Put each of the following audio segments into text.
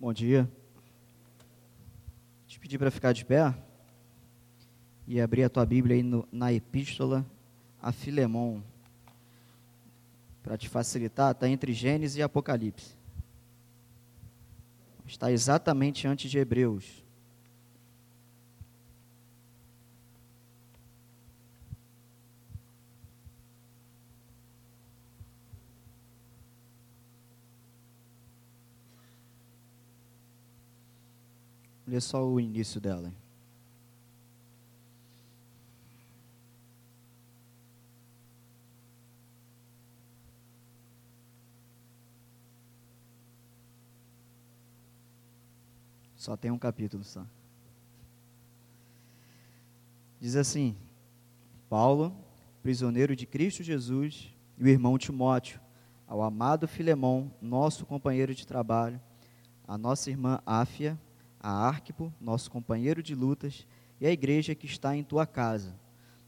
Bom dia. Te pedir para ficar de pé e abrir a tua Bíblia aí no, na Epístola a Filemão. Para te facilitar, está entre Gênesis e Apocalipse. Está exatamente antes de Hebreus. Lê só o início dela. Só tem um capítulo só. Diz assim: Paulo, prisioneiro de Cristo Jesus, e o irmão Timóteo, ao amado Filemão, nosso companheiro de trabalho, a nossa irmã Áfia, a Arquipo, nosso companheiro de lutas, e a igreja que está em tua casa.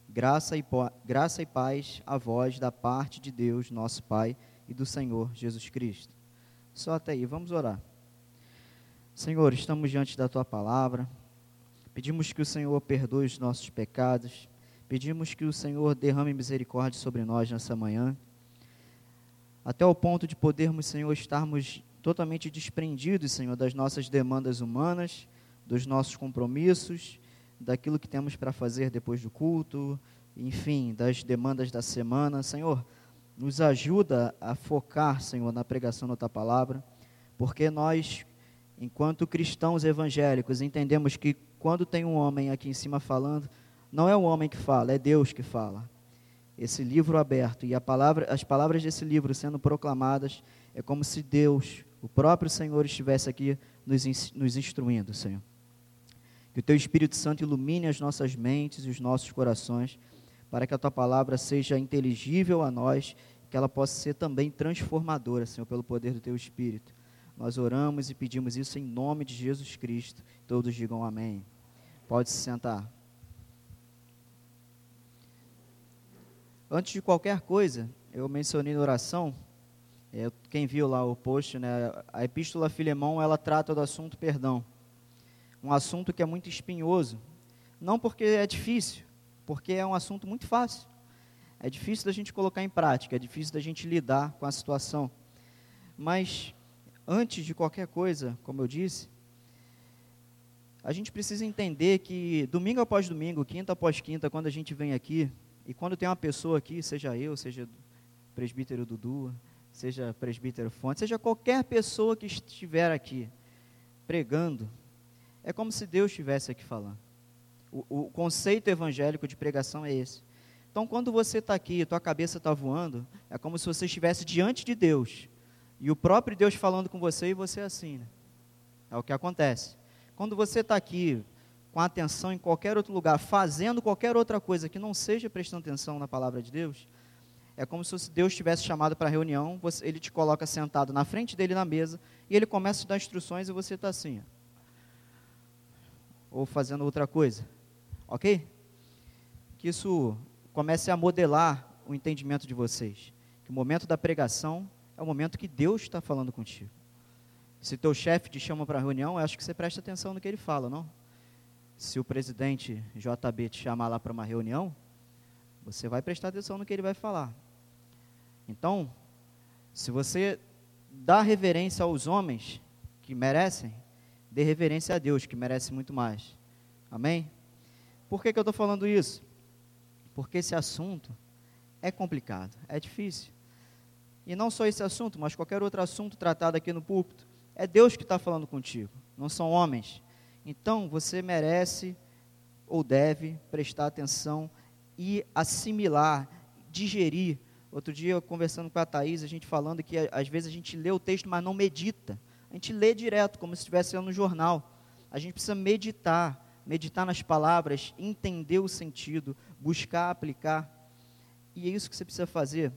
Graça e, graça e paz a vós da parte de Deus, nosso Pai, e do Senhor Jesus Cristo. Só até aí, vamos orar. Senhor, estamos diante da tua palavra. Pedimos que o Senhor perdoe os nossos pecados. Pedimos que o Senhor derrame misericórdia sobre nós nessa manhã. Até o ponto de podermos, Senhor, estarmos totalmente desprendidos, Senhor, das nossas demandas humanas, dos nossos compromissos, daquilo que temos para fazer depois do culto, enfim, das demandas da semana. Senhor, nos ajuda a focar, Senhor, na pregação da tua palavra, porque nós, enquanto cristãos evangélicos, entendemos que quando tem um homem aqui em cima falando, não é o homem que fala, é Deus que fala. Esse livro aberto e palavra, as palavras desse livro sendo proclamadas, é como se Deus o próprio Senhor estivesse aqui nos, nos instruindo, Senhor. Que o Teu Espírito Santo ilumine as nossas mentes e os nossos corações, para que a Tua palavra seja inteligível a nós, que ela possa ser também transformadora, Senhor, pelo poder do Teu Espírito. Nós oramos e pedimos isso em nome de Jesus Cristo. Todos digam amém. Pode se sentar. Antes de qualquer coisa, eu mencionei na oração quem viu lá o post, né, a Epístola a Filemão, ela trata do assunto perdão. Um assunto que é muito espinhoso. Não porque é difícil, porque é um assunto muito fácil. É difícil da gente colocar em prática, é difícil da gente lidar com a situação. Mas, antes de qualquer coisa, como eu disse, a gente precisa entender que domingo após domingo, quinta após quinta, quando a gente vem aqui, e quando tem uma pessoa aqui, seja eu, seja o presbítero Dudu, seja presbítero Fonte, seja qualquer pessoa que estiver aqui pregando, é como se Deus estivesse aqui falando. O, o conceito evangélico de pregação é esse. Então, quando você está aqui, tua cabeça está voando, é como se você estivesse diante de Deus e o próprio Deus falando com você e você assim, né? É o que acontece. Quando você está aqui com atenção em qualquer outro lugar, fazendo qualquer outra coisa que não seja prestando atenção na palavra de Deus, é como se Deus tivesse chamado para a reunião, você, ele te coloca sentado na frente dele na mesa, e ele começa a dar instruções e você está assim. Ou fazendo outra coisa. Ok? Que isso comece a modelar o entendimento de vocês. Que o momento da pregação é o momento que Deus está falando contigo. Se teu chefe te chama para a reunião, eu acho que você presta atenção no que ele fala, não? Se o presidente JB te chamar lá para uma reunião, você vai prestar atenção no que ele vai falar. Então, se você dá reverência aos homens que merecem, dê reverência a Deus, que merece muito mais. Amém? Por que, que eu estou falando isso? Porque esse assunto é complicado, é difícil. E não só esse assunto, mas qualquer outro assunto tratado aqui no púlpito. É Deus que está falando contigo, não são homens. Então você merece ou deve prestar atenção e assimilar, digerir. Outro dia, eu conversando com a Thaís, a gente falando que às vezes a gente lê o texto, mas não medita. A gente lê direto, como se estivesse lendo no jornal. A gente precisa meditar, meditar nas palavras, entender o sentido, buscar aplicar. E é isso que você precisa fazer.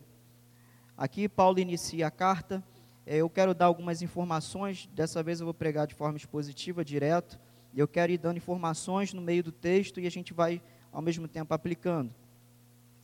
Aqui, Paulo inicia a carta. É, eu quero dar algumas informações. Dessa vez eu vou pregar de forma expositiva, direto. Eu quero ir dando informações no meio do texto e a gente vai ao mesmo tempo aplicando.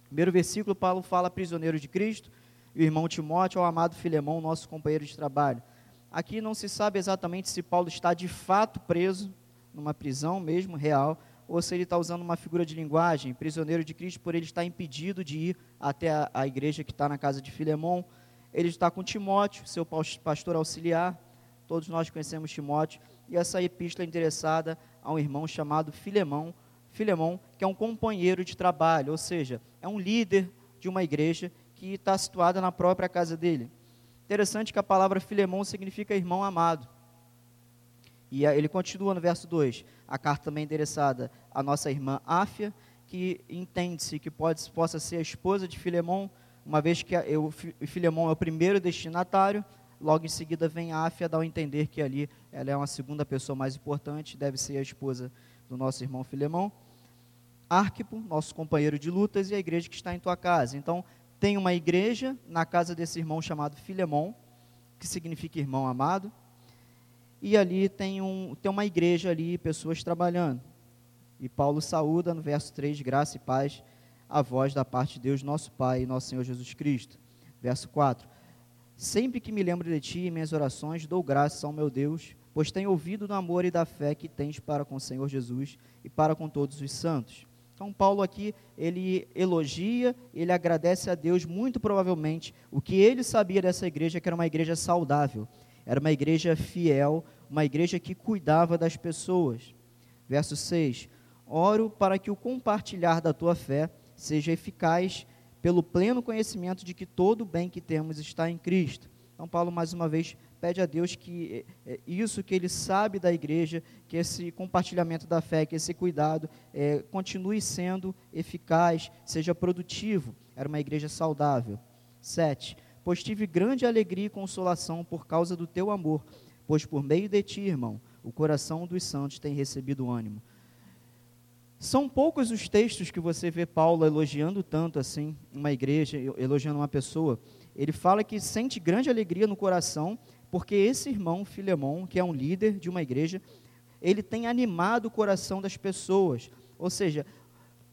Primeiro versículo, Paulo fala prisioneiro de Cristo, e o irmão Timóteo ao amado Filemão, nosso companheiro de trabalho. Aqui não se sabe exatamente se Paulo está de fato preso, numa prisão mesmo, real, ou se ele está usando uma figura de linguagem, prisioneiro de Cristo, por ele estar impedido de ir até a, a igreja que está na casa de Filemão. Ele está com Timóteo, seu pastor auxiliar, todos nós conhecemos Timóteo, e essa epístola é endereçada a um irmão chamado Filemão, Filemão, que é um companheiro de trabalho, ou seja, é um líder de uma igreja que está situada na própria casa dele. Interessante que a palavra Filemão significa irmão amado. E ele continua no verso 2. A carta também é endereçada à nossa irmã Áfia, que entende-se que pode, possa ser a esposa de Filemão, uma vez que o Filemão é o primeiro destinatário, logo em seguida vem Áfia, dá a entender que ali ela é uma segunda pessoa mais importante, deve ser a esposa do nosso irmão Filemão. Arquipo, nosso companheiro de lutas, e a igreja que está em tua casa. Então, tem uma igreja na casa desse irmão chamado Filemão, que significa irmão amado, e ali tem, um, tem uma igreja ali, pessoas trabalhando. E Paulo saúda no verso 3, graça e paz, a voz da parte de Deus, nosso Pai e nosso Senhor Jesus Cristo. Verso 4. Sempre que me lembro de ti em minhas orações, dou graças ao meu Deus, pois tenho ouvido do amor e da fé que tens para com o Senhor Jesus e para com todos os santos então, Paulo aqui, ele elogia, ele agradece a Deus, muito provavelmente, o que ele sabia dessa igreja, que era uma igreja saudável, era uma igreja fiel, uma igreja que cuidava das pessoas. Verso 6: Oro para que o compartilhar da tua fé seja eficaz pelo pleno conhecimento de que todo o bem que temos está em Cristo. Então, Paulo, mais uma vez, pede a Deus que é, isso que ele sabe da igreja, que esse compartilhamento da fé, que esse cuidado é, continue sendo eficaz, seja produtivo. Era uma igreja saudável. 7. Pois tive grande alegria e consolação por causa do teu amor, pois por meio de ti, irmão, o coração dos santos tem recebido ânimo. São poucos os textos que você vê Paulo elogiando tanto assim uma igreja, elogiando uma pessoa. Ele fala que sente grande alegria no coração porque esse irmão Filemão, que é um líder de uma igreja, ele tem animado o coração das pessoas. Ou seja,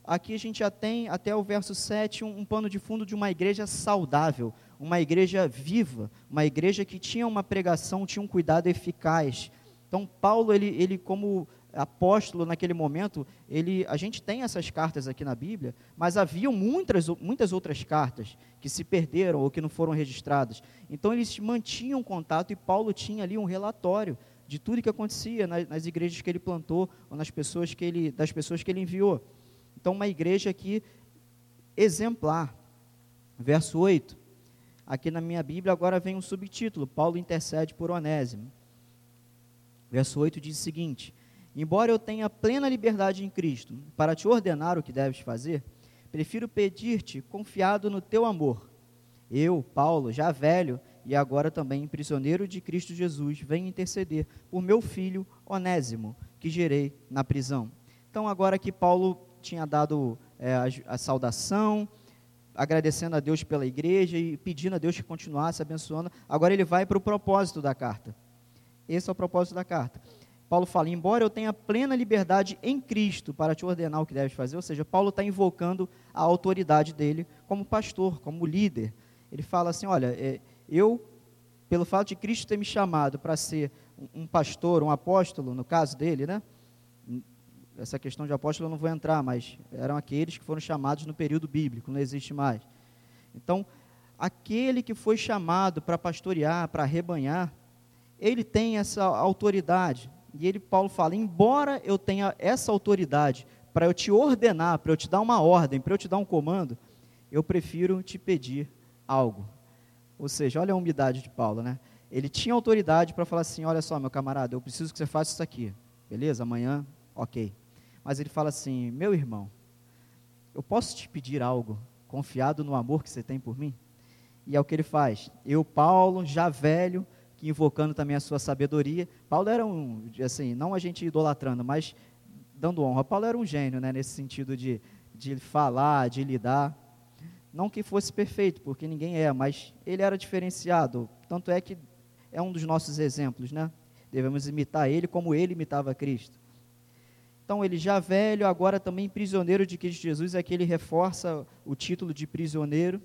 aqui a gente já tem até o verso 7 um, um pano de fundo de uma igreja saudável, uma igreja viva, uma igreja que tinha uma pregação, tinha um cuidado eficaz. Então Paulo, ele, ele como apóstolo naquele momento, ele, a gente tem essas cartas aqui na Bíblia, mas haviam muitas, muitas outras cartas que se perderam ou que não foram registradas. Então eles mantinham contato e Paulo tinha ali um relatório de tudo que acontecia nas, nas igrejas que ele plantou ou nas pessoas que ele, das pessoas que ele enviou. Então uma igreja aqui exemplar. Verso 8. Aqui na minha Bíblia agora vem um subtítulo: Paulo intercede por Onésimo. Verso 8 diz o seguinte: Embora eu tenha plena liberdade em Cristo para te ordenar o que deves fazer, prefiro pedir-te confiado no teu amor. Eu, Paulo, já velho e agora também prisioneiro de Cristo Jesus, venho interceder por meu filho Onésimo, que gerei na prisão. Então, agora que Paulo tinha dado é, a, a saudação, agradecendo a Deus pela igreja e pedindo a Deus que continuasse abençoando, agora ele vai para o propósito da carta. Esse é o propósito da carta. Paulo fala: embora eu tenha plena liberdade em Cristo para te ordenar o que deves fazer, ou seja, Paulo está invocando a autoridade dele como pastor, como líder. Ele fala assim: olha, é, eu, pelo fato de Cristo ter me chamado para ser um pastor, um apóstolo, no caso dele, né? Essa questão de apóstolo eu não vou entrar, mas eram aqueles que foram chamados no período bíblico, não existe mais. Então, aquele que foi chamado para pastorear, para rebanhar, ele tem essa autoridade, e ele, Paulo fala: embora eu tenha essa autoridade para eu te ordenar, para eu te dar uma ordem, para eu te dar um comando, eu prefiro te pedir algo. Ou seja, olha a umidade de Paulo, né? Ele tinha autoridade para falar assim: olha só, meu camarada, eu preciso que você faça isso aqui, beleza? Amanhã, ok. Mas ele fala assim: meu irmão, eu posso te pedir algo, confiado no amor que você tem por mim? E é o que ele faz. Eu, Paulo, já velho, invocando também a sua sabedoria. Paulo era um, assim, não a gente idolatrando, mas dando honra. Paulo era um gênio, né, nesse sentido de, de falar, de lidar. Não que fosse perfeito, porque ninguém é, mas ele era diferenciado. Tanto é que é um dos nossos exemplos, né? Devemos imitar ele como ele imitava Cristo. Então, ele já velho, agora também prisioneiro de Cristo Jesus, aqui ele reforça o título de prisioneiro.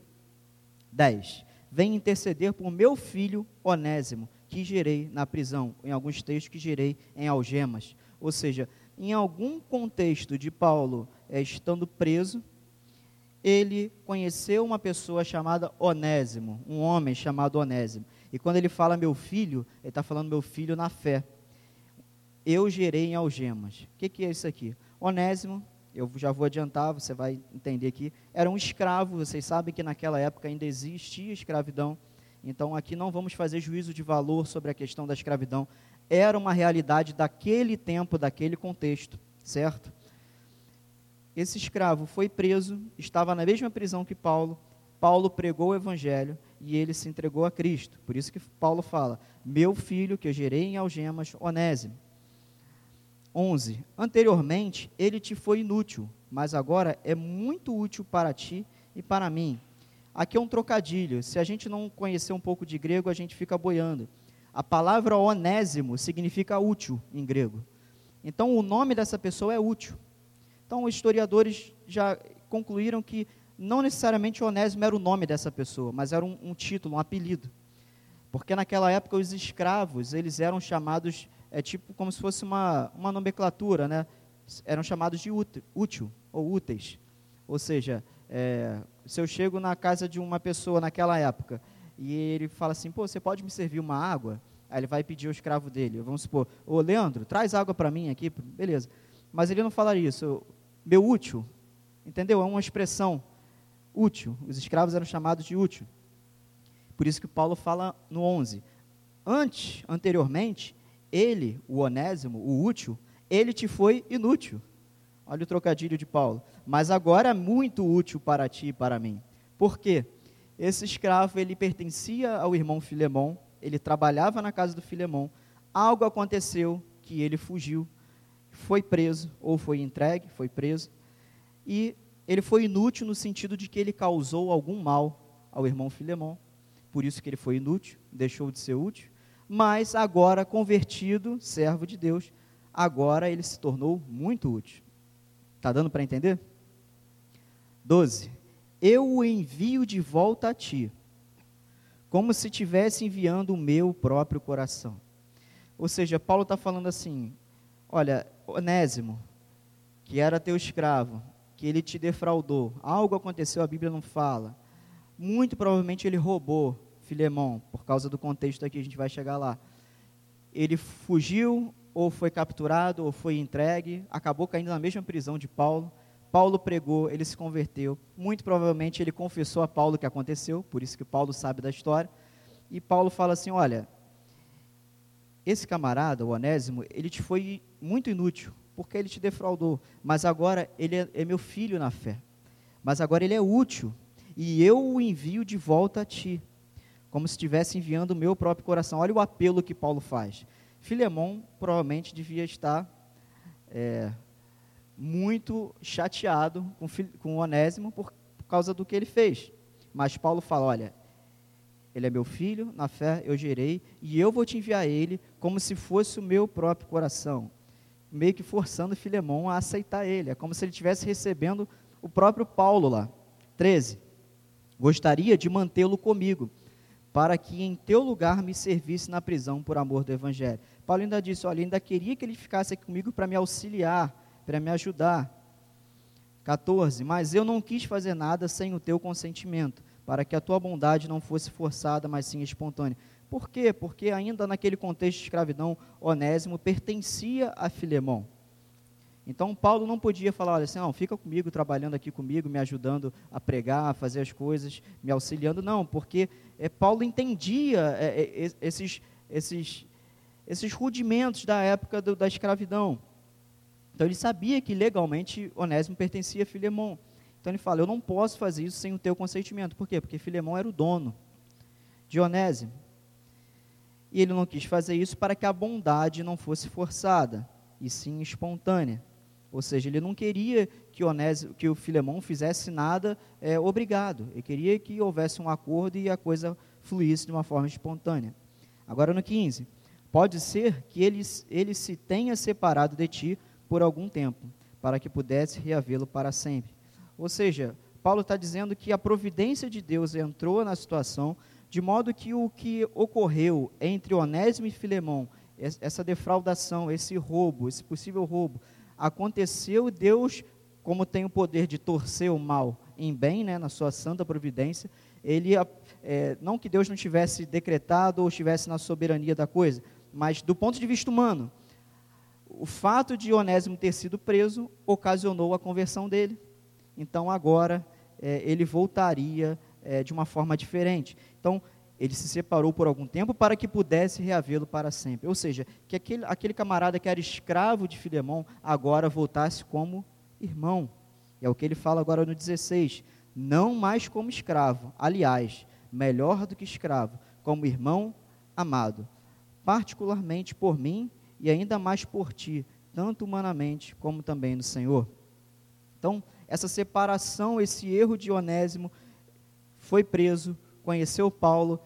10 vem interceder por meu filho Onésimo, que gerei na prisão, em alguns textos que gerei em algemas. Ou seja, em algum contexto de Paulo é, estando preso, ele conheceu uma pessoa chamada Onésimo, um homem chamado Onésimo. E quando ele fala meu filho, ele está falando meu filho na fé. Eu gerei em algemas. O que, que é isso aqui? Onésimo, eu já vou adiantar, você vai entender aqui, era um escravo. Vocês sabem que naquela época ainda existia escravidão. Então aqui não vamos fazer juízo de valor sobre a questão da escravidão. Era uma realidade daquele tempo, daquele contexto, certo? esse escravo foi preso, estava na mesma prisão que Paulo. Paulo pregou o evangelho e ele se entregou a Cristo. Por isso que Paulo fala: Meu filho que eu gerei em algemas, Onésimo. 11. Anteriormente ele te foi inútil, mas agora é muito útil para ti e para mim. Aqui é um trocadilho. Se a gente não conhecer um pouco de grego, a gente fica boiando. A palavra onésimo significa útil em grego. Então o nome dessa pessoa é útil. Então, os historiadores já concluíram que não necessariamente Onésimo era o nome dessa pessoa, mas era um, um título, um apelido. Porque naquela época os escravos, eles eram chamados, é tipo como se fosse uma, uma nomenclatura, né? Eram chamados de útil, ou úteis. Ou seja, é, se eu chego na casa de uma pessoa naquela época e ele fala assim, pô, você pode me servir uma água? Aí ele vai pedir ao escravo dele, vamos supor, ô Leandro, traz água para mim aqui, beleza. Mas ele não falaria isso, meu útil. Entendeu? É uma expressão útil. Os escravos eram chamados de útil. Por isso que Paulo fala no 11. Antes, anteriormente, ele, o onésimo, o útil, ele te foi inútil. Olha o trocadilho de Paulo. Mas agora é muito útil para ti e para mim. Por quê? Esse escravo, ele pertencia ao irmão Filemão, ele trabalhava na casa do Filemão. Algo aconteceu que ele fugiu, foi preso, ou foi entregue, foi preso, e ele foi inútil no sentido de que ele causou algum mal ao irmão Filemão, por isso que ele foi inútil, deixou de ser útil, mas agora convertido, servo de Deus, agora ele se tornou muito útil. Está dando para entender? 12. Eu o envio de volta a ti, como se estivesse enviando o meu próprio coração. Ou seja, Paulo está falando assim: olha, Onésimo, que era teu escravo, que ele te defraudou, algo aconteceu, a Bíblia não fala. Muito provavelmente ele roubou Filemão, por causa do contexto aqui, a gente vai chegar lá. Ele fugiu, ou foi capturado, ou foi entregue, acabou caindo na mesma prisão de Paulo. Paulo pregou, ele se converteu. Muito provavelmente ele confessou a Paulo o que aconteceu, por isso que Paulo sabe da história. E Paulo fala assim: Olha, esse camarada, o Onésimo, ele te foi muito inútil, porque ele te defraudou, mas agora ele é, é meu filho na fé. Mas agora ele é útil, e eu o envio de volta a ti, como se estivesse enviando o meu próprio coração. Olha o apelo que Paulo faz. Filemão provavelmente devia estar é, muito chateado com, com Onésimo por, por causa do que ele fez. Mas Paulo fala: olha, ele é meu filho, na fé eu gerei, e eu vou te enviar ele como se fosse o meu próprio coração. Meio que forçando Filemão a aceitar ele. É como se ele estivesse recebendo o próprio Paulo lá. 13. Gostaria de mantê-lo comigo, para que em teu lugar me servisse na prisão por amor do Evangelho. Paulo ainda disse: Olha, ainda queria que ele ficasse aqui comigo para me auxiliar, para me ajudar. 14. Mas eu não quis fazer nada sem o teu consentimento para que a tua bondade não fosse forçada, mas sim espontânea. Por quê? Porque ainda naquele contexto de escravidão, Onésimo pertencia a Filemão. Então Paulo não podia falar olha, assim, não, fica comigo, trabalhando aqui comigo, me ajudando a pregar, a fazer as coisas, me auxiliando. Não, porque é, Paulo entendia é, é, esses, esses, esses rudimentos da época do, da escravidão. Então ele sabia que legalmente Onésimo pertencia a Filemão. Então ele fala: Eu não posso fazer isso sem o teu consentimento. Por quê? Porque Filemão era o dono de Onésimo. E ele não quis fazer isso para que a bondade não fosse forçada, e sim espontânea. Ou seja, ele não queria que, Onésimo, que o Filemão fizesse nada é, obrigado. Ele queria que houvesse um acordo e a coisa fluísse de uma forma espontânea. Agora no 15. Pode ser que ele, ele se tenha separado de ti por algum tempo, para que pudesse reavê-lo para sempre. Ou seja, Paulo está dizendo que a providência de Deus entrou na situação De modo que o que ocorreu entre Onésimo e Filemão, essa defraudação, esse roubo, esse possível roubo, aconteceu, Deus, como tem o poder de torcer o mal em bem, né, na sua santa providência, ele, é, não que Deus não tivesse decretado ou estivesse na soberania da coisa, mas do ponto de vista humano, o fato de Onésimo ter sido preso ocasionou a conversão dele. Então agora é, ele voltaria é, de uma forma diferente. Então ele se separou por algum tempo para que pudesse reavê-lo para sempre. Ou seja, que aquele, aquele camarada que era escravo de Filemão agora voltasse como irmão. É o que ele fala agora no 16. Não mais como escravo, aliás, melhor do que escravo, como irmão amado, particularmente por mim e ainda mais por ti, tanto humanamente como também no Senhor. Então, essa separação, esse erro de Onésimo, foi preso, conheceu Paulo,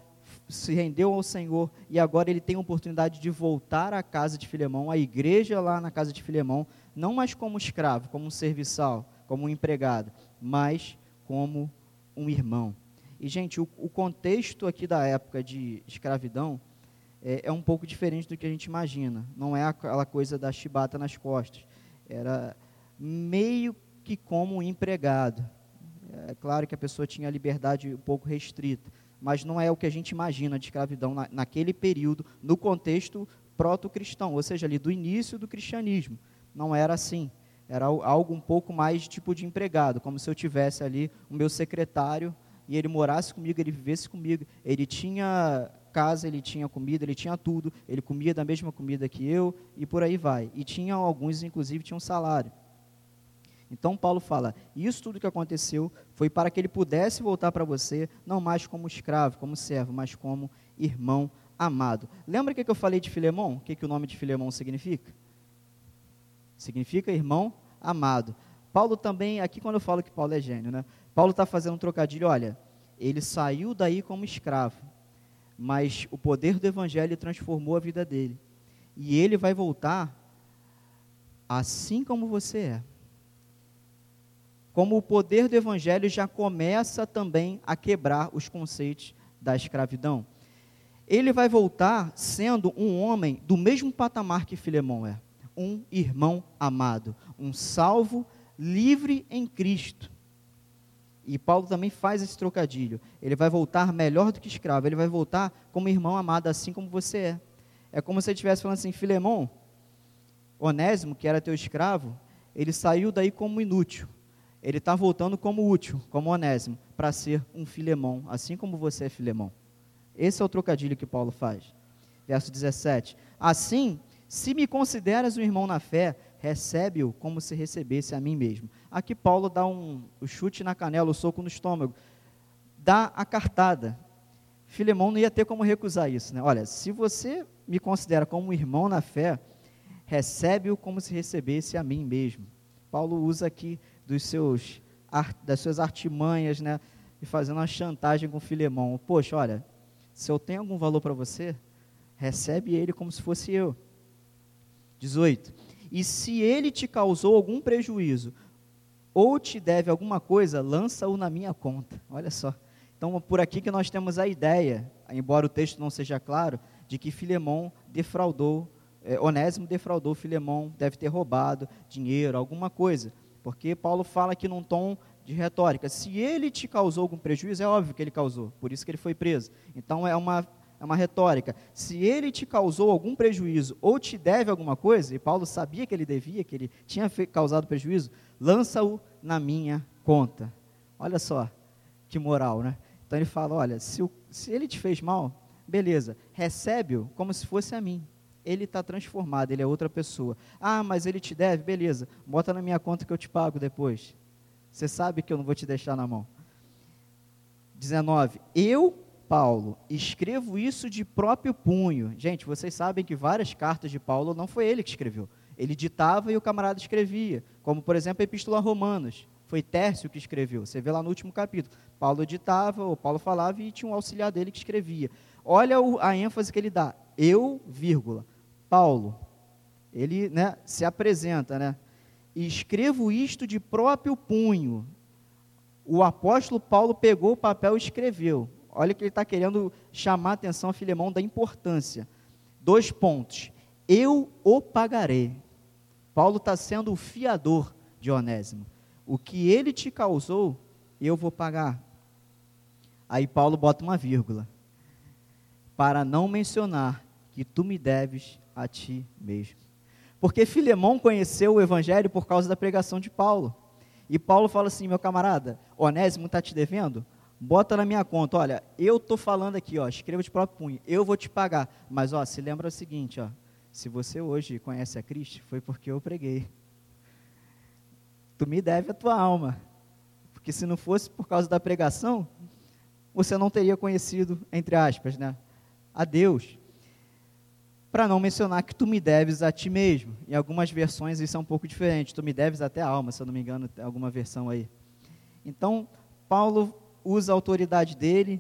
se rendeu ao Senhor e agora ele tem a oportunidade de voltar à casa de Filemão, à igreja lá na casa de Filemão, não mais como escravo, como um serviçal, como um empregado, mas como um irmão. E, gente, o, o contexto aqui da época de escravidão é, é, um pouco diferente do que a gente imagina. Não é aquela coisa da chibata nas costas. Era meio que como um empregado. É claro que a pessoa tinha liberdade um pouco restrita, mas não é o que a gente imagina de escravidão na, naquele período, no contexto proto-cristão, ou seja, ali do início do cristianismo. Não era assim. Era algo um pouco mais tipo de empregado, como se eu tivesse ali o meu secretário e ele morasse comigo, ele vivesse comigo. Ele tinha casa, ele tinha comida, ele tinha tudo, ele comia da mesma comida que eu e por aí vai. E tinha alguns, inclusive, tinham salário. Então Paulo fala: Isso tudo que aconteceu foi para que ele pudesse voltar para você, não mais como escravo, como servo, mas como irmão amado. Lembra o que eu falei de Filemão? O que, que o nome de Filemão significa? Significa irmão amado. Paulo também, aqui quando eu falo que Paulo é gênio, né? Paulo está fazendo um trocadilho, olha, ele saiu daí como escravo, mas o poder do evangelho transformou a vida dele. E ele vai voltar assim como você é como o poder do evangelho já começa também a quebrar os conceitos da escravidão. Ele vai voltar sendo um homem do mesmo patamar que Filemão é, um irmão amado, um salvo, livre em Cristo. E Paulo também faz esse trocadilho. Ele vai voltar melhor do que escravo, ele vai voltar como irmão amado, assim como você é. É como se ele estivesse falando assim: Filemão, Onésimo, que era teu escravo, ele saiu daí como inútil ele está voltando como útil, como onésimo, para ser um filemão, assim como você é filemão. Esse é o trocadilho que Paulo faz. Verso 17: Assim, se me consideras um irmão na fé, recebe-o como se recebesse a mim mesmo. Aqui Paulo dá um, o chute na canela, o soco no estômago, dá a cartada. Filemão não ia ter como recusar isso, né? Olha, se você me considera como um irmão na fé, recebe-o como se recebesse a mim mesmo. Paulo usa aqui dos seus, das suas artimanhas, né? E fazendo uma chantagem com Filemão. Poxa, olha, se eu tenho algum valor para você, recebe ele como se fosse eu. 18. E se ele te causou algum prejuízo, ou te deve alguma coisa, lança-o na minha conta. Olha só. Então, por aqui que nós temos a ideia, embora o texto não seja claro, de que Filemão defraudou, é, Onésimo defraudou Filemão, deve ter roubado dinheiro, alguma coisa. Porque Paulo fala aqui num tom de retórica. Se ele te causou algum prejuízo, é óbvio que ele causou, por isso que ele foi preso. Então é uma, é uma retórica. Se ele te causou algum prejuízo ou te deve alguma coisa, e Paulo sabia que ele devia, que ele tinha causado prejuízo, lança-o na minha conta. Olha só que moral, né? Então ele fala: olha, se, o, se ele te fez mal, beleza, recebe-o como se fosse a mim ele está transformado, ele é outra pessoa. Ah, mas ele te deve, beleza, bota na minha conta que eu te pago depois. Você sabe que eu não vou te deixar na mão. 19. Eu, Paulo, escrevo isso de próprio punho. Gente, vocês sabem que várias cartas de Paulo não foi ele que escreveu. Ele ditava e o camarada escrevia. Como, por exemplo, a Epístola a Romanos. Foi Tércio que escreveu. Você vê lá no último capítulo. Paulo ditava, ou Paulo falava e tinha um auxiliar dele que escrevia. Olha a ênfase que ele dá. Eu, vírgula. Paulo, ele né, se apresenta, né? Escrevo isto de próprio punho. O apóstolo Paulo pegou o papel e escreveu. Olha que ele está querendo chamar a atenção a Filemão da importância. Dois pontos. Eu o pagarei. Paulo está sendo o fiador de Onésimo. O que ele te causou, eu vou pagar. Aí Paulo bota uma vírgula. Para não mencionar que tu me deves a ti mesmo. Porque Filemão conheceu o evangelho por causa da pregação de Paulo. E Paulo fala assim: meu camarada, Onésimo está te devendo? Bota na minha conta, olha, eu estou falando aqui, ó, escreva de próprio punho, eu vou te pagar. Mas ó, se lembra o seguinte, ó, se você hoje conhece a Cristo, foi porque eu preguei. Tu me deve a tua alma. Porque se não fosse por causa da pregação, você não teria conhecido, entre aspas, né, a Deus. Para não mencionar que tu me deves a ti mesmo. Em algumas versões isso é um pouco diferente. Tu me deves até a alma, se eu não me engano, tem alguma versão aí. Então, Paulo usa a autoridade dele,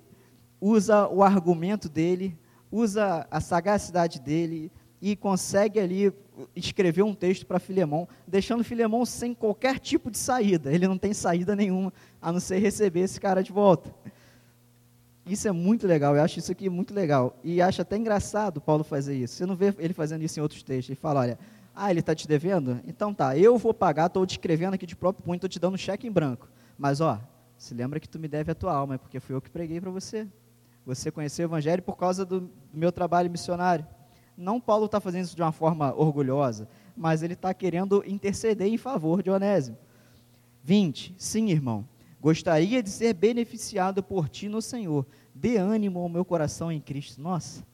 usa o argumento dele, usa a sagacidade dele, e consegue ali escrever um texto para Filemão, deixando Filemão sem qualquer tipo de saída. Ele não tem saída nenhuma a não ser receber esse cara de volta. Isso é muito legal, eu acho isso aqui muito legal. E acho até engraçado Paulo fazer isso. Você não vê ele fazendo isso em outros textos. Ele fala: olha, ah, ele está te devendo? Então tá, eu vou pagar, estou te escrevendo aqui de próprio punho, estou te dando um cheque em branco. Mas ó, se lembra que tu me deve a tua alma, porque fui eu que preguei para você. Você conheceu o Evangelho por causa do, do meu trabalho missionário. Não Paulo está fazendo isso de uma forma orgulhosa, mas ele está querendo interceder em favor de Onésimo. 20. Sim, irmão, gostaria de ser beneficiado por ti no Senhor. Dê ânimo ao meu coração em Cristo. Nossa,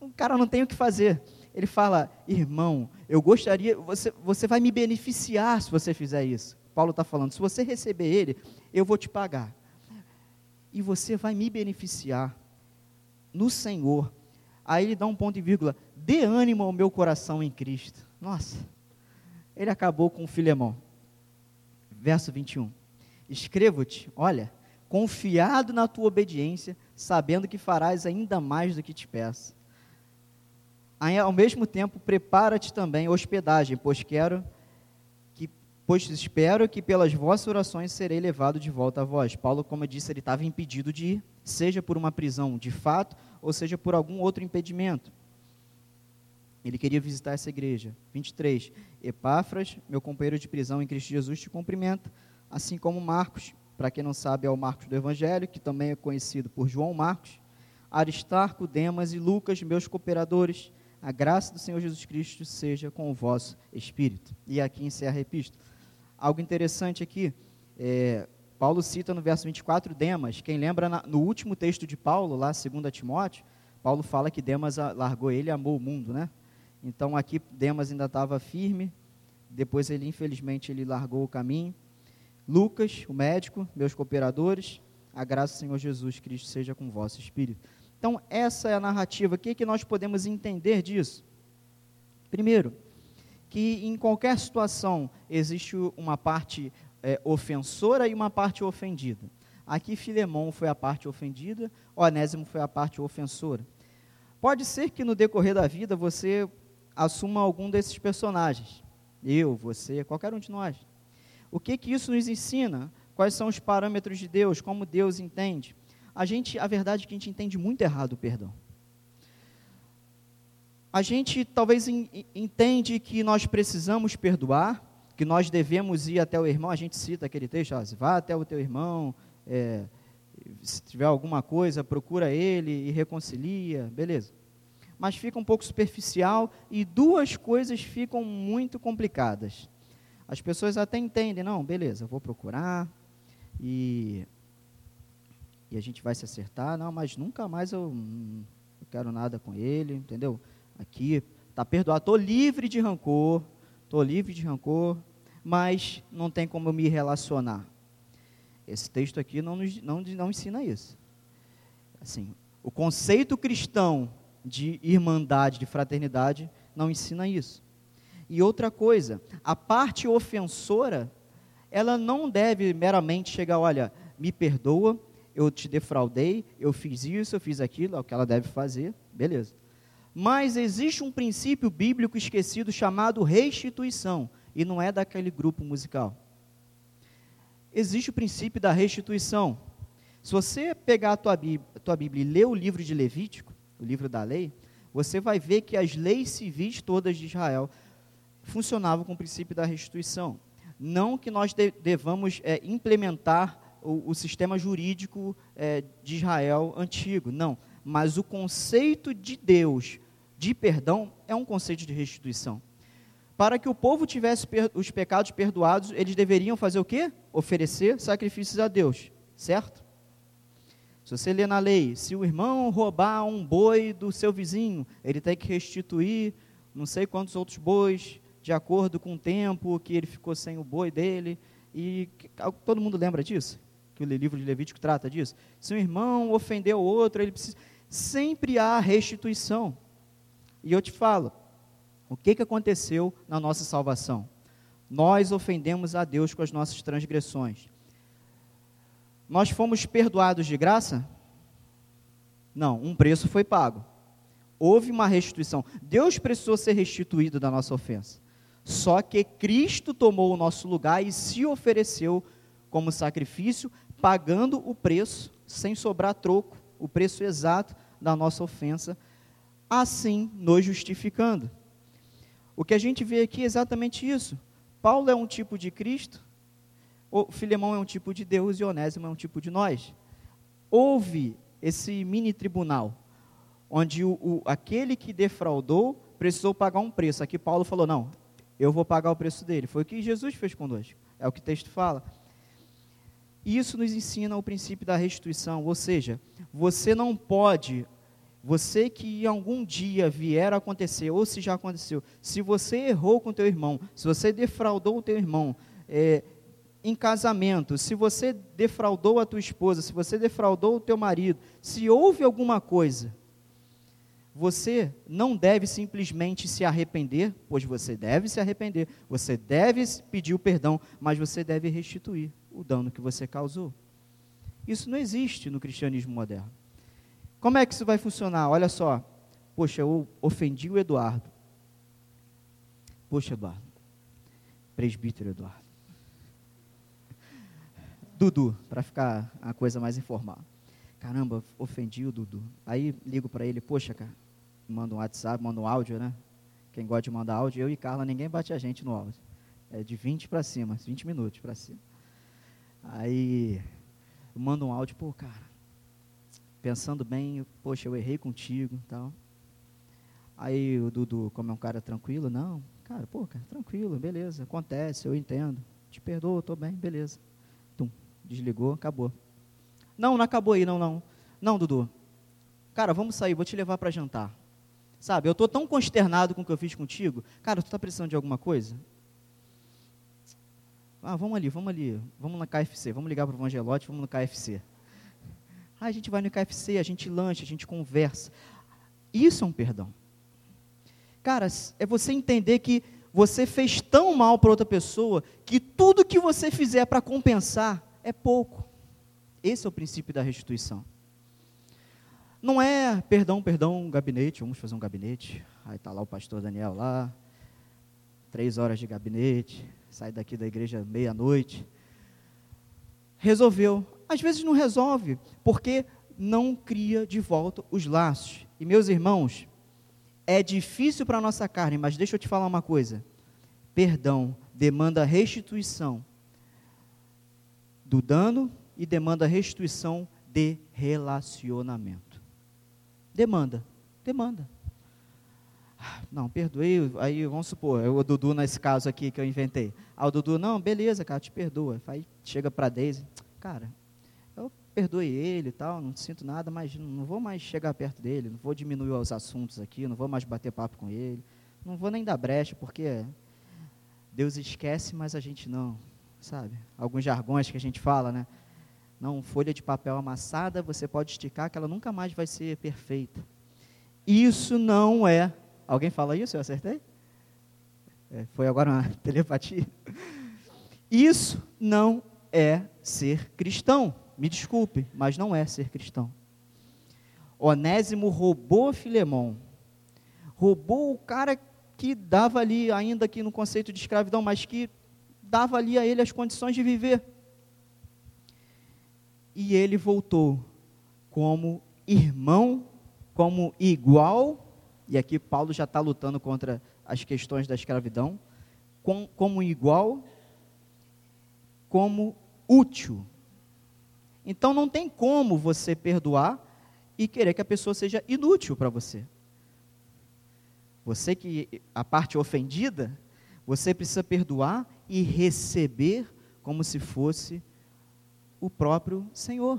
o cara não tem o que fazer. Ele fala, irmão, eu gostaria, você, você vai me beneficiar se você fizer isso. Paulo está falando, se você receber ele, eu vou te pagar. E você vai me beneficiar no Senhor Aí ele dá um ponto e vírgula, dê ânimo ao meu coração em Cristo. Nossa, ele acabou com o Filemão. Verso 21. Escrevo-te, olha, confiado na tua obediência, sabendo que farás ainda mais do que te peço. Ao mesmo tempo, prepara-te também hospedagem, pois quero que, pois espero que pelas vossas orações serei levado de volta a vós. Paulo, como eu disse, ele estava impedido de ir, seja por uma prisão de fato ou seja por algum outro impedimento. Ele queria visitar essa igreja. 23. Epáfras, meu companheiro de prisão em Cristo Jesus, te cumprimenta, assim como Marcos, para quem não sabe, é o Marcos do Evangelho, que também é conhecido por João Marcos. Aristarco, Demas e Lucas, meus cooperadores, a graça do Senhor Jesus Cristo seja com o vosso espírito. E aqui encerra a epístola. Algo interessante aqui, é, Paulo cita no verso 24 Demas. Quem lembra no último texto de Paulo, lá 2 Timóteo, Paulo fala que Demas largou ele e amou o mundo, né? Então aqui Demas ainda estava firme, depois ele infelizmente ele largou o caminho. Lucas, o médico, meus cooperadores, a graça do Senhor Jesus Cristo seja com vosso espírito. Então essa é a narrativa. O que, é que nós podemos entender disso? Primeiro, que em qualquer situação existe uma parte é, ofensora e uma parte ofendida. Aqui Filemão foi a parte ofendida, Onésimo foi a parte ofensora. Pode ser que no decorrer da vida você assuma algum desses personagens. Eu, você, qualquer um de nós. O que que isso nos ensina? Quais são os parâmetros de Deus? Como Deus entende? A gente, a verdade é que a gente entende muito errado o perdão. A gente talvez entende que nós precisamos perdoar, que nós devemos ir até o irmão, a gente cita aquele texto, ó, vá até o teu irmão, é, se tiver alguma coisa, procura ele e reconcilia, beleza. Mas fica um pouco superficial e duas coisas ficam muito complicadas. As pessoas até entendem, não, beleza, vou procurar e, e a gente vai se acertar, não, mas nunca mais eu, não quero nada com ele, entendeu? Aqui, está perdoado, estou livre de rancor, estou livre de rancor, mas não tem como eu me relacionar. Esse texto aqui não, nos, não, não ensina isso. Assim, o conceito cristão de irmandade, de fraternidade, não ensina isso. E outra coisa, a parte ofensora, ela não deve meramente chegar, olha, me perdoa, eu te defraudei, eu fiz isso, eu fiz aquilo, é o que ela deve fazer, beleza. Mas existe um princípio bíblico esquecido chamado restituição, e não é daquele grupo musical. Existe o princípio da restituição. Se você pegar a tua a tua Bíblia e ler o livro de Levítico, o livro da lei, você vai ver que as leis civis todas de Israel funcionavam com o princípio da restituição. Não que nós de, devamos é, implementar o, o, sistema jurídico é, de Israel antigo, não. Mas o conceito de Deus de perdão é um conceito de restituição. Para que o povo tivesse os pecados perdoados, eles deveriam fazer o quê? Oferecer sacrifícios a Deus, certo? Se você lê na lei, se o irmão roubar um boi do seu vizinho, ele tem que restituir não sei quantos outros bois, de acordo com o tempo que ele ficou sem o boi dele. E todo mundo lembra disso? Que o livro de Levítico trata disso. Se um irmão ofendeu o outro, ele precisa. Sempre há restituição. E eu te falo, o que, que aconteceu na nossa salvação? Nós ofendemos a Deus com as nossas transgressões. Nós fomos perdoados de graça? Não, um preço foi pago. Houve uma restituição. Deus precisou ser restituído da nossa ofensa. Só que Cristo tomou o nosso lugar e se ofereceu como sacrifício, pagando o preço, sem sobrar troco, o preço exato da nossa ofensa, assim nos justificando. O que a gente vê aqui é exatamente isso. Paulo é um tipo de Cristo, Filemão é um tipo de Deus e Onésimo é um tipo de nós. Houve esse mini tribunal, onde o, o, aquele que defraudou precisou pagar um preço. Aqui Paulo falou: não, eu vou pagar o preço dele. Foi o que Jesus fez conosco. É o que o texto fala. Isso nos ensina o princípio da restituição, ou seja, você não pode, você que algum dia vier a acontecer, ou se já aconteceu, se você errou com teu irmão, se você defraudou o teu irmão, é, em casamento, se você defraudou a tua esposa, se você defraudou o teu marido, se houve alguma coisa, você não deve simplesmente se arrepender, pois você deve se arrepender, você deve pedir o perdão, mas você deve restituir o dano que você causou. Isso não existe no cristianismo moderno. Como é que isso vai funcionar? Olha só. Poxa, eu ofendi o Eduardo. Poxa, Eduardo. Presbítero Eduardo. Dudu, para ficar a coisa mais informal. Caramba, ofendi o Dudu. Aí ligo para ele, poxa, cara, manda um WhatsApp, manda um áudio, né? Quem gosta de mandar áudio, eu e Carla, ninguém bate a gente no áudio. É de 20 para cima, 20 minutos para cima. Aí eu mando um áudio, pô, cara, pensando bem, poxa, eu errei contigo tal. Aí o Dudu, como é um cara tranquilo, não, cara, pô, cara, tranquilo, beleza, acontece, eu entendo. Te perdoo, estou bem, beleza desligou, acabou. Não, não acabou aí, não, não. Não, Dudu. Cara, vamos sair, vou te levar para jantar. Sabe, eu estou tão consternado com o que eu fiz contigo. Cara, tu está precisando de alguma coisa? Ah, vamos ali, vamos ali. Vamos na KFC, vamos ligar para o Evangelote, vamos no KFC. Ah, a gente vai no KFC, a gente lancha, a gente conversa. Isso é um perdão. Cara, é você entender que você fez tão mal para outra pessoa que tudo que você fizer para compensar é pouco. Esse é o princípio da restituição. Não é perdão, perdão, gabinete, vamos fazer um gabinete. Aí está lá o pastor Daniel lá, três horas de gabinete, sai daqui da igreja meia-noite. Resolveu. Às vezes não resolve, porque não cria de volta os laços. E meus irmãos, é difícil para a nossa carne, mas deixa eu te falar uma coisa. Perdão demanda restituição do dano e demanda restituição de relacionamento. Demanda, demanda. Não, perdoei, aí vamos supor, é o Dudu nesse caso aqui que eu inventei. Ah, o Dudu, não, beleza, cara, te perdoa. Aí chega para Deise, cara, eu perdoei ele e tal, não sinto nada, mas não vou mais chegar perto dele, não vou diminuir os assuntos aqui, não vou mais bater papo com ele, não vou nem dar brecha, porque Deus esquece, mas a gente não sabe? Alguns jargões que a gente fala, né? Não, folha de papel amassada, você pode esticar que ela nunca mais vai ser perfeita. Isso não é. Alguém fala isso? Eu acertei? É, foi agora uma telepatia. Isso não é ser cristão. Me desculpe, mas não é ser cristão. Onésimo roubou Filemão. Roubou o cara que dava ali, ainda aqui no conceito de escravidão, mas que dava ali a ele as condições de viver. E ele voltou como irmão, como igual, e aqui Paulo já está lutando contra as questões da escravidão, com, como igual, como útil. Então não tem como você perdoar e querer que a pessoa seja inútil para você. Você que a parte ofendida, você precisa perdoar e receber como se fosse o próprio Senhor.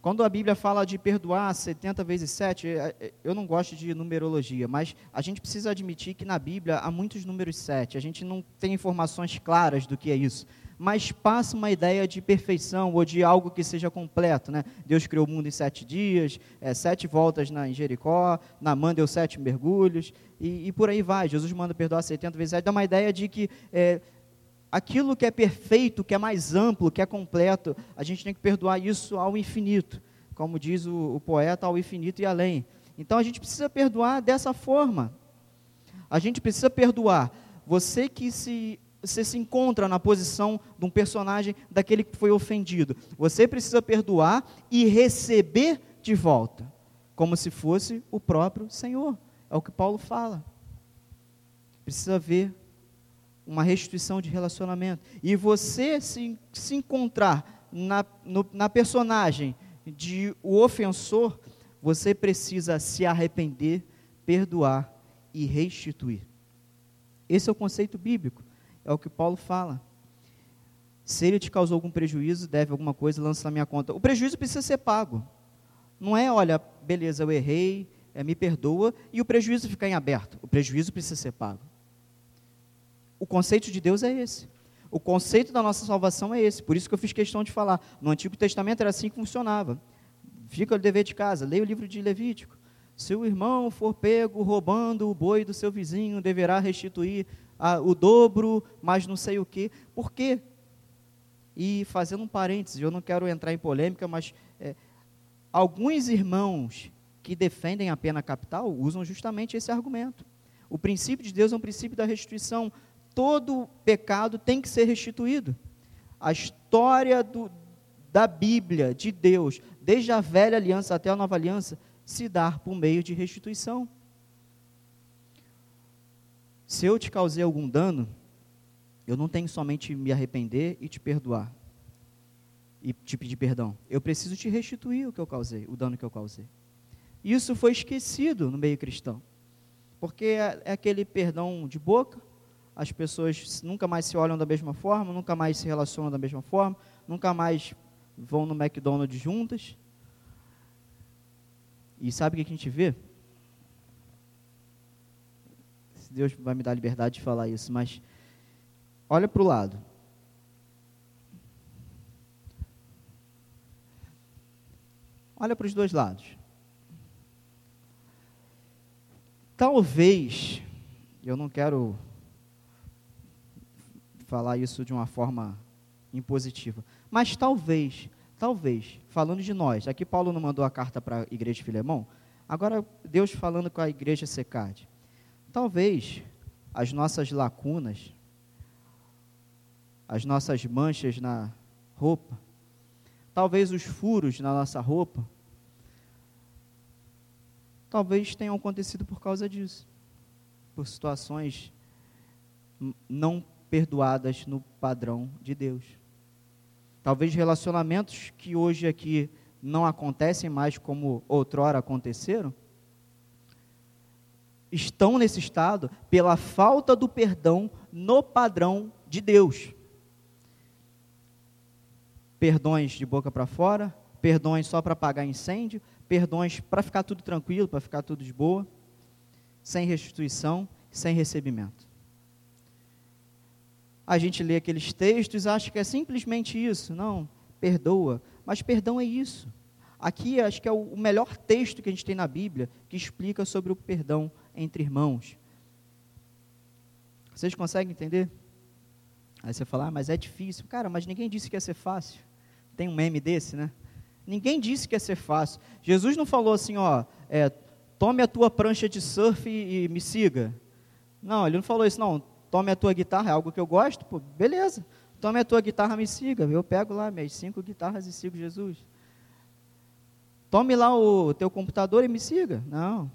Quando a Bíblia fala de perdoar 70 vezes 7, é, é, eu não gosto de numerologia, mas a gente precisa admitir que na Bíblia há muitos números 7. A gente não tem informações claras do que é isso, mas passa uma ideia de perfeição ou de algo que seja completo. Né? Deus criou o mundo em sete dias, é, sete voltas na, em Jericó, Namã deu sete mergulhos, e, e, por aí vai. Jesus manda perdoar 70 vezes 7. Dá uma ideia de que é, aquilo que é perfeito, que é mais amplo, que é completo, a gente tem que perdoar isso ao infinito, como diz o, o poeta, ao infinito e além. Então a gente precisa perdoar dessa forma. A gente precisa perdoar. Você que se você se encontra na posição de um personagem daquele que foi ofendido. Você precisa perdoar e receber de volta, como se fosse o próprio Senhor. É o que Paulo fala. Precisa ver uma restituição de relacionamento. E você se, se encontrar na, no, na personagem de o ofensor, você precisa se arrepender, perdoar e restituir. Esse é o conceito bíblico, é o que Paulo fala. Se ele te causou algum prejuízo, deve alguma coisa, lança na minha conta. O prejuízo precisa ser pago. Não é, olha, beleza, eu errei, é, me perdoa, e o prejuízo ficar em aberto. O prejuízo precisa ser pago. O conceito de Deus é esse. O conceito da nossa salvação é esse. Por isso que eu fiz questão de falar. No Antigo Testamento era assim que funcionava. Fica o dever de casa, leia o livro de Levítico. Se o irmão for pego roubando o boi do seu vizinho, deverá restituir a, o dobro, mas não sei o quê. Por quê? E fazendo um parênteses, eu não quero entrar em polêmica, mas é, alguns irmãos que defendem a pena capital usam justamente esse argumento. O princípio de Deus é um princípio da restituição todo pecado tem que ser restituído. A história do, da Bíblia, de Deus, desde a velha aliança até a nova aliança, se dá por meio de restituição. Se eu te causei algum dano, eu não tenho somente me arrepender e te perdoar e te pedir perdão. Eu preciso te restituir o que eu causei, o dano que eu causei. Isso foi esquecido no meio cristão. Porque é, é aquele perdão de boca, as pessoas nunca mais se olham da mesma forma, nunca mais se relacionam da mesma forma, nunca mais vão no McDonald's juntas. E sabe o que a gente vê? Deus vai me dar liberdade de falar isso, mas olha para o lado. Olha para os dois lados. Talvez, eu não quero falar isso de uma forma impositiva. Mas talvez, talvez, falando de nós, aqui Paulo não mandou a carta para a igreja de Filemão, agora Deus falando com a igreja Secade. Talvez as nossas lacunas, as nossas manchas na roupa, talvez os furos na nossa roupa, talvez tenham acontecido por causa disso, por situações não perdoadas no padrão de Deus. Talvez relacionamentos que hoje aqui não acontecem mais como outrora aconteceram, estão nesse estado pela falta do perdão no padrão de Deus. Perdões de boca para fora, perdões só para apagar incêndio, perdões para ficar tudo tranquilo, para ficar tudo de boa, sem restituição, sem recebimento a gente lê aqueles textos e acha que é simplesmente isso. Não, perdoa. Mas perdão é isso. Aqui acho que é o melhor texto que a gente tem na Bíblia que explica sobre o perdão entre irmãos. Vocês conseguem entender? Aí você fala, ah, mas é difícil. Cara, mas ninguém disse que ia ser fácil. Tem um meme desse, né? Ninguém disse que ia ser fácil. Jesus não falou assim, ó, é, tome a tua prancha de surf e, e me siga. Não, ele não falou isso, não tome a tua guitarra, é algo que eu gosto, pô, beleza. Tome a tua guitarra, me siga. Eu pego lá minhas cinco guitarras e sigo Jesus. Tome lá o teu computador e me siga. Não.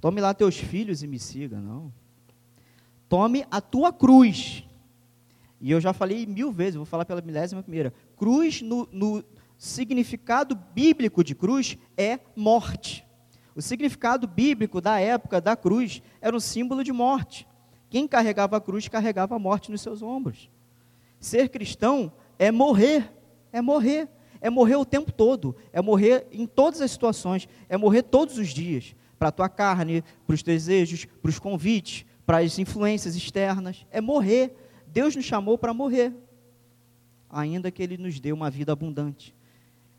Tome lá teus filhos e me siga. Não. Tome a tua cruz. E eu já falei mil vezes, vou falar pela milésima primeira. Cruz, no, no significado bíblico de cruz, é morte. O significado bíblico da época da cruz era um símbolo de morte. Quem carregava a cruz carregava a morte nos seus ombros. Ser cristão é morrer, é morrer, é morrer o tempo todo, é morrer em todas as situações, é morrer todos os dias, para a tua carne, para os desejos, para os convites, para as influências externas, é morrer. Deus nos chamou para morrer, ainda que Ele nos dê uma vida abundante.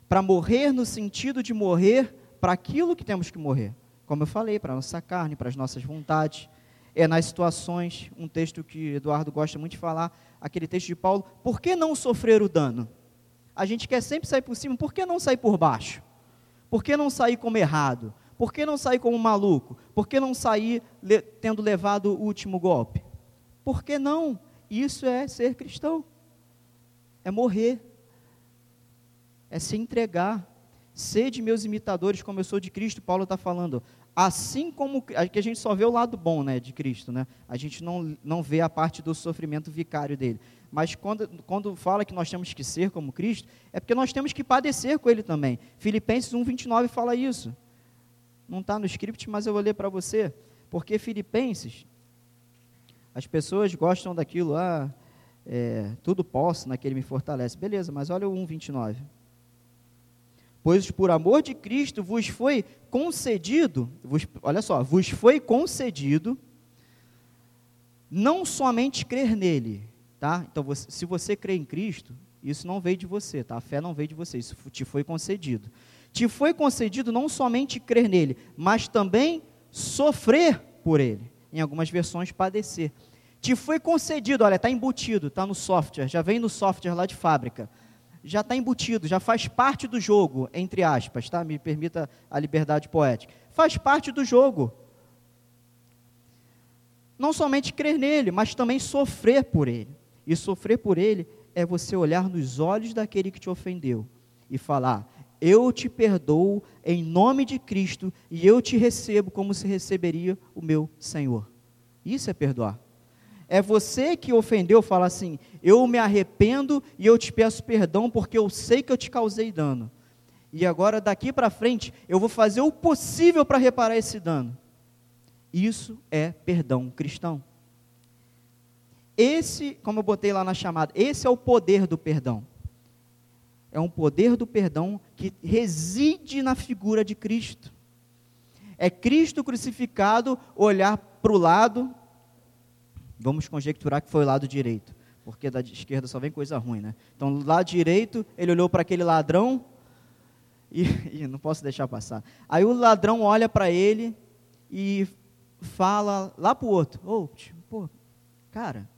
Para morrer no sentido de morrer para aquilo que temos que morrer. Como eu falei, para a nossa carne, para as nossas vontades. É nas situações, um texto que Eduardo gosta muito de falar, aquele texto de Paulo, por que não sofrer o dano? A gente quer sempre sair por cima, por que não sair por baixo? Por que não sair como errado? Por que não sair como maluco? Por que não sair le tendo levado o último golpe? Por que não? Isso é ser cristão. É morrer. É se entregar. Sede meus imitadores, como eu sou de Cristo, Paulo está falando. Assim como que a gente só vê o lado bom né, de Cristo, né? a gente não, não vê a parte do sofrimento vicário dele. Mas quando, quando fala que nós temos que ser como Cristo, é porque nós temos que padecer com ele também. Filipenses 1,29 fala isso. Não está no script, mas eu vou ler para você. Porque Filipenses, as pessoas gostam daquilo, ah, é, tudo posso naquele me fortalece. Beleza, mas olha o 1,29. Pois por amor de Cristo vos foi concedido, vos, olha só, vos foi concedido não somente crer nele, tá? Então, você, se você crê em Cristo, isso não veio de você, tá? A fé não veio de você, isso te foi concedido te foi concedido não somente crer nele, mas também sofrer por ele. Em algumas versões, padecer. Te foi concedido, olha, está embutido, está no software, já vem no software lá de fábrica. Já está embutido, já faz parte do jogo, entre aspas, tá? Me permita a liberdade poética. Faz parte do jogo. Não somente crer nele, mas também sofrer por ele. E sofrer por ele é você olhar nos olhos daquele que te ofendeu e falar: eu te perdoo em nome de Cristo e eu te recebo como se receberia o meu Senhor. Isso é perdoar. É você que ofendeu, fala assim: eu me arrependo e eu te peço perdão porque eu sei que eu te causei dano. E agora daqui para frente eu vou fazer o possível para reparar esse dano. Isso é perdão cristão. Esse, como eu botei lá na chamada, esse é o poder do perdão é um poder do perdão que reside na figura de Cristo. É Cristo crucificado olhar para o lado, vamos conjecturar que foi o lado direito, porque da esquerda só vem coisa ruim, né? Então, do lado direito, ele olhou para aquele ladrão e, e, não posso deixar passar. Aí o ladrão olha para ele e fala lá para o outro: Ô, oh, pô, cara,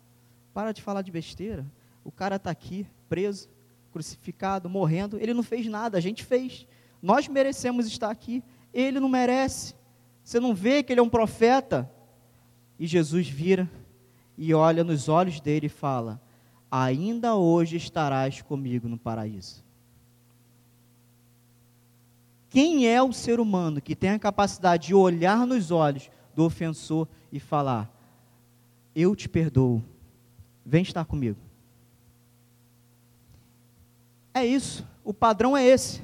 para de falar de besteira. O cara está aqui, preso crucificado, morrendo, ele não fez nada, a gente fez. Nós merecemos estar aqui, ele não merece. Você não vê que ele é um profeta? E Jesus vira e olha nos olhos dele e fala: Ainda hoje estarás comigo no paraíso. Quem é o ser humano que tem a capacidade de olhar nos olhos do ofensor e falar: Eu te perdoo, vem estar comigo? É isso, o padrão é esse.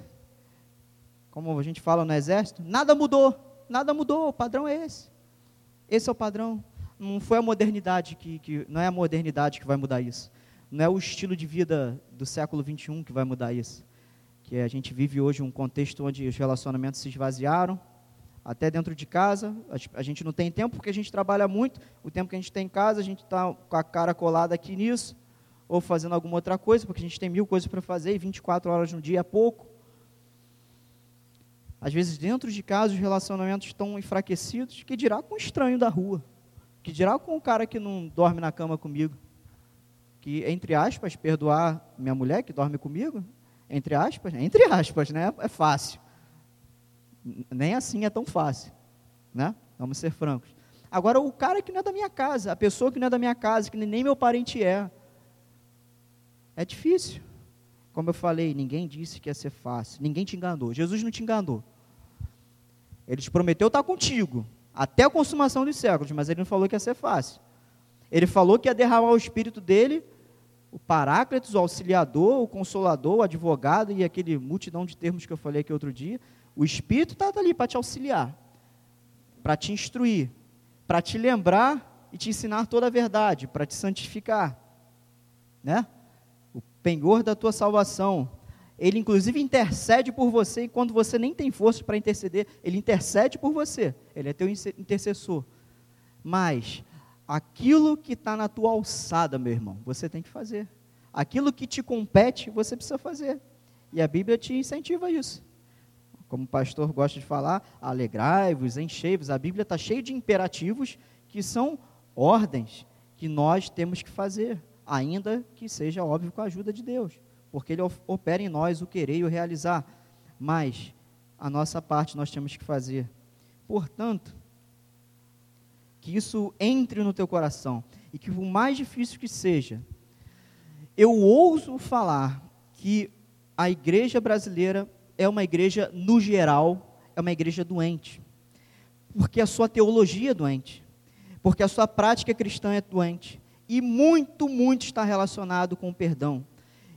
Como a gente fala no exército, nada mudou, nada mudou, o padrão é esse. Esse é o padrão. Não foi a modernidade que, que não é a modernidade que vai mudar isso. Não é o estilo de vida do século 21 que vai mudar isso. Que a gente vive hoje um contexto onde os relacionamentos se esvaziaram, até dentro de casa. A gente não tem tempo porque a gente trabalha muito. O tempo que a gente tem em casa, a gente está com a cara colada aqui nisso ou fazendo alguma outra coisa, porque a gente tem mil coisas para fazer e 24 horas no dia é pouco. Às vezes, dentro de casa, os relacionamentos estão enfraquecidos, que dirá com o estranho da rua, que dirá com o cara que não dorme na cama comigo, que, entre aspas, perdoar minha mulher que dorme comigo, entre aspas, entre aspas, né? É fácil. Nem assim é tão fácil, né? Vamos ser francos. Agora, o cara que não é da minha casa, a pessoa que não é da minha casa, que nem meu parente é, É difícil. Como eu falei, ninguém disse que ia ser fácil. Ninguém te enganou. Jesus não te enganou. Ele te prometeu estar contigo até a consumação dos séculos, mas ele não falou que ia ser fácil. Ele falou que ia derramar o espírito dele, o paráclitos, o auxiliador, o consolador, o advogado e aquele multidão de termos que eu falei aqui outro dia. O espírito está ali para te auxiliar, para te instruir, para te lembrar e te ensinar toda a verdade, para te santificar, né? O penhor da tua salvação, ele inclusive intercede por você e quando você nem tem força para interceder, ele intercede por você. Ele é teu intercessor. Mas aquilo que está na tua alçada, meu irmão, você tem que fazer. Aquilo que te compete, você precisa fazer. E a Bíblia te incentiva a isso. Como o pastor gosta de falar, alegrai-vos, enchei-vos. A Bíblia está cheia de imperativos que são ordens que nós temos que fazer, ainda que seja óbvio com a ajuda de Deus porque Ele opera em nós o querer e o realizar. Mas a nossa parte nós temos que fazer. Portanto, que isso entre no teu coração e que o mais difícil que seja, eu ouso falar que a igreja brasileira é uma igreja, no geral, é uma igreja doente. Porque a sua teologia é doente. Porque a sua prática cristã é doente. E muito, muito está relacionado com o perdão.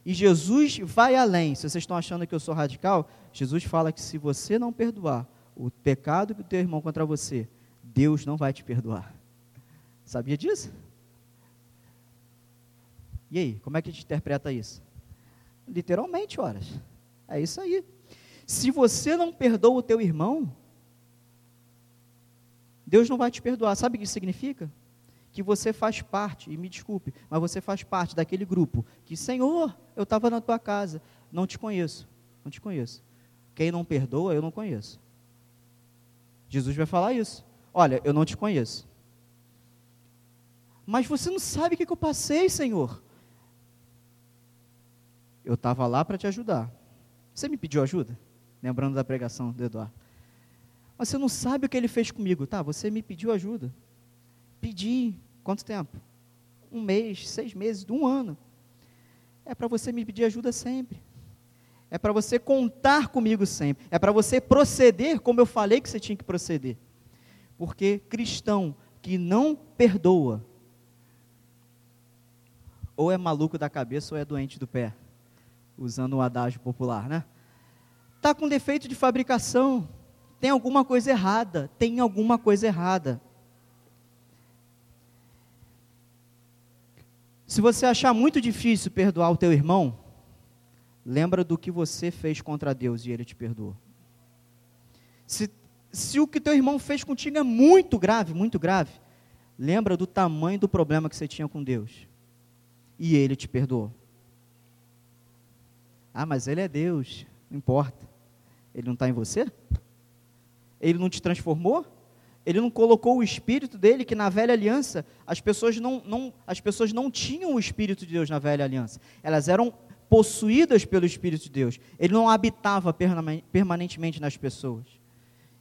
E Jesus vai além. Se vocês estão achando que eu sou radical, Jesus fala que se você não perdoar o pecado do teu irmão contra você, Deus não vai te perdoar. Sabia disso? E aí, como é que a gente interpreta isso? Literalmente, horas. É isso aí. Se você não perdoa o teu irmão, Deus não vai te perdoar. Sabe o que isso significa? Que você faz parte, e me desculpe, mas você faz parte daquele grupo que, Senhor, eu estava na tua casa, não te conheço, não te conheço. Quem não perdoa, eu não conheço. Jesus vai falar isso. Olha, eu não te conheço. Mas você não sabe o que, eu passei, Senhor. Eu estava lá para te ajudar. Você me pediu ajuda? Lembrando da pregação do Eduardo. Mas você não sabe o que ele fez comigo. Tá, você me pediu ajuda. Pedi, Quanto tempo? Um mês, seis meses, um ano. É para você me pedir ajuda sempre. É para você contar comigo sempre. É para você proceder como eu falei que você tinha que proceder. Porque cristão que não perdoa, ou é maluco da cabeça ou é doente do pé, usando o adágio popular, né? Está com defeito de fabricação, tem alguma coisa errada, tem alguma coisa errada. Se você achar muito difícil perdoar o teu irmão, lembra do que você fez contra Deus e ele te perdoou. Se, se o que teu irmão fez contigo é muito grave, muito grave, lembra do tamanho do problema que você tinha com Deus e ele te perdoou. Ah, mas ele é Deus, não importa. Ele não está em você? Ele não te transformou? Ele não colocou o espírito dele, que na velha aliança as pessoas não, não, as pessoas não tinham o espírito de Deus na velha aliança. Elas eram possuídas pelo espírito de Deus. Ele não habitava permanentemente nas pessoas.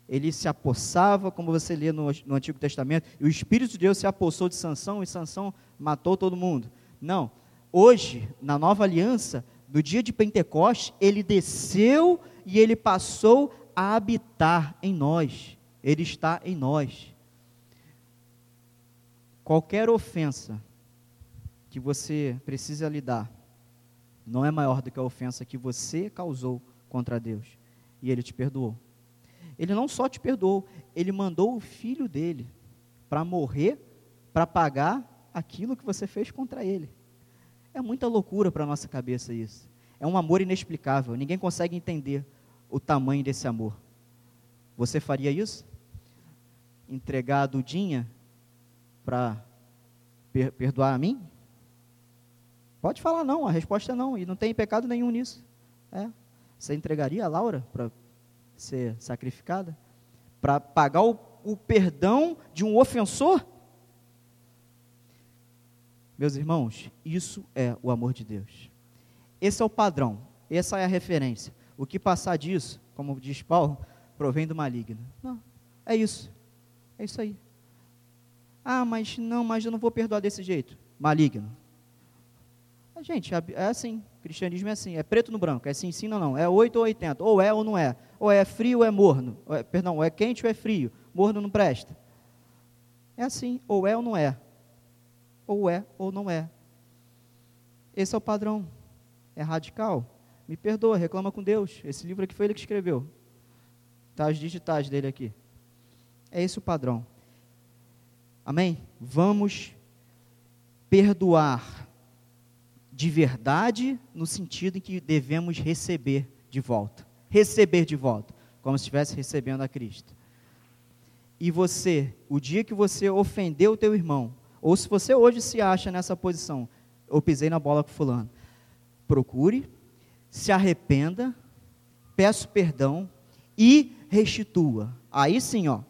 Ele se apossava, como você lê no, no Antigo Testamento, e o espírito de Deus se apossou de Sansão e Sansão matou todo mundo. Não. Hoje, na nova aliança, no dia de Pentecostes, ele desceu e ele passou a habitar em nós. Ele está em nós. Qualquer ofensa que você precisa lidar não é maior do que a ofensa que você causou contra Deus. E Ele te perdoou. Ele não só te perdoou, Ele mandou o filho dele para morrer, para pagar aquilo que você fez contra Ele. É muita loucura para nossa cabeça isso. É um amor inexplicável. Ninguém consegue entender o tamanho desse amor. Você faria isso? Entregar a Dudinha para per perdoar a mim? Pode falar não, a resposta é não, e não tem pecado nenhum nisso. É. Você entregaria a Laura para ser sacrificada? Para pagar o, o perdão de um ofensor? Meus irmãos, isso é o amor de Deus. Esse é o padrão, essa é a referência. O que passar disso, como diz Paulo, provém do maligno. Não, é isso. É isso aí. Ah, mas não, mas eu não vou perdoar desse jeito. Maligno. Gente, é assim, cristianismo é assim, é preto no branco, é sim, sim, não, não, é 8 ou 80, ou é ou não é, ou é frio ou é morno, ou é, perdão, ou é quente ou é frio, morno não presta. É assim, ou é ou não é, ou é ou não é. Esse é o padrão, é radical. Me perdoa, reclama com Deus, esse livro aqui foi ele que escreveu, tá as digitais dele aqui. É esse o padrão. Amém? Vamos perdoar de verdade, no sentido em que devemos receber de volta. Receber de volta, como se estivesse recebendo a Cristo. E você, o dia que você ofendeu o teu irmão, ou se você hoje se acha nessa posição, eu pisei na bola com fulano, procure, se arrependa, peça perdão e restitua. Aí sim, ó,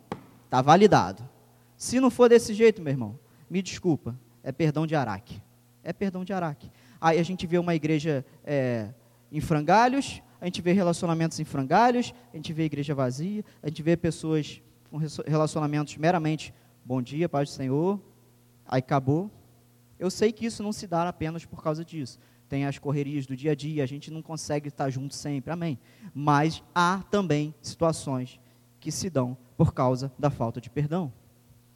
tá validado. Se não for desse jeito, meu irmão, me desculpa, é perdão de Araque. É perdão de Araque. Aí a gente vê uma igreja é, em frangalhos, a gente vê relacionamentos em frangalhos, a gente vê igreja vazia, a gente vê pessoas com relacionamentos meramente bom dia, paz do Senhor, aí acabou. Eu sei que isso não se dá apenas por causa disso. Tem as correrias do dia a dia, a gente não consegue estar junto sempre, amém. Mas há também situações que se dão por causa da falta de perdão.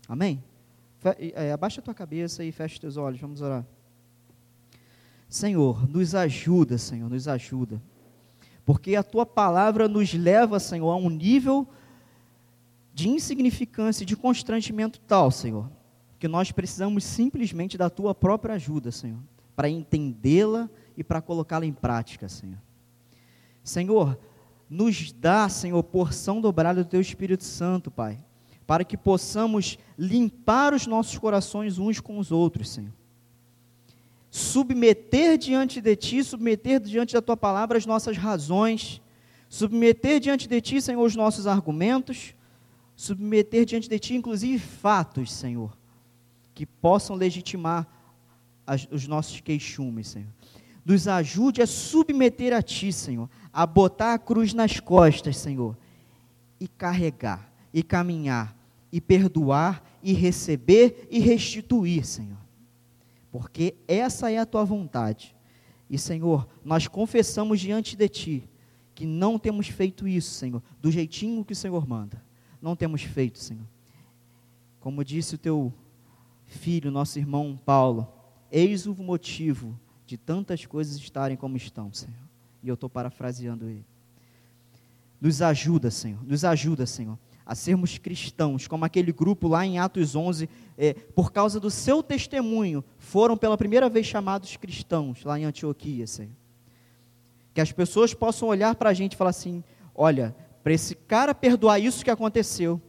Amém? É, abaixa a tua cabeça e fecha os teus olhos, vamos orar. Senhor, nos ajuda, Senhor, nos ajuda. Porque a tua palavra nos leva, Senhor, a um nível de insignificância de constrangimento tal, Senhor, que nós precisamos simplesmente da tua própria ajuda, Senhor, para entendê-la e para colocá-la em prática, Senhor. Senhor, nos dá, Senhor, porção dobrada do teu Espírito Santo, Pai, para que possamos limpar os nossos corações uns com os outros, Senhor submeter diante de Ti, submeter diante da Tua palavra as nossas razões, submeter diante de Ti, Senhor, os nossos argumentos, submeter diante de Ti, inclusive, fatos, Senhor, que possam legitimar as, os nossos queixumes, Senhor. Nos ajude a submeter a Ti, Senhor, a botar a cruz nas costas, Senhor, e carregar, e caminhar, e perdoar, e receber, e restituir, Senhor porque essa é a tua vontade. E, Senhor, nós confessamos diante de ti que não temos feito isso, Senhor, do jeitinho que o Senhor manda. Não temos feito, Senhor. Como disse o teu filho, nosso irmão Paulo, eis o motivo de tantas coisas estarem como estão, Senhor. E eu estou parafraseando ele. Nos ajuda, Senhor, nos ajuda, Senhor, a sermos cristãos, como aquele grupo lá em Atos 11, é, por causa do seu testemunho, foram pela primeira vez chamados cristãos lá em Antioquia, Senhor. Que as pessoas possam olhar para a gente e falar assim: olha, para esse cara perdoar isso que aconteceu,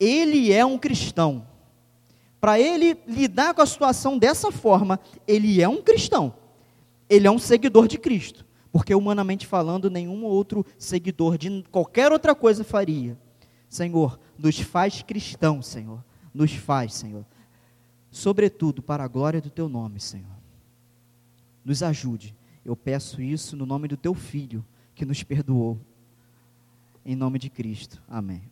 ele é um cristão. Para ele lidar com a situação dessa forma, ele é um cristão. Ele é um seguidor de Cristo. Porque, humanamente falando, nenhum outro seguidor de qualquer outra coisa faria. Senhor, nos faz cristãos, Senhor. Nos faz, Senhor. Sobretudo para a glória do teu nome, Senhor. Nos ajude. Eu peço isso no nome do teu filho, que nos perdoou. Em nome de Cristo. Amém.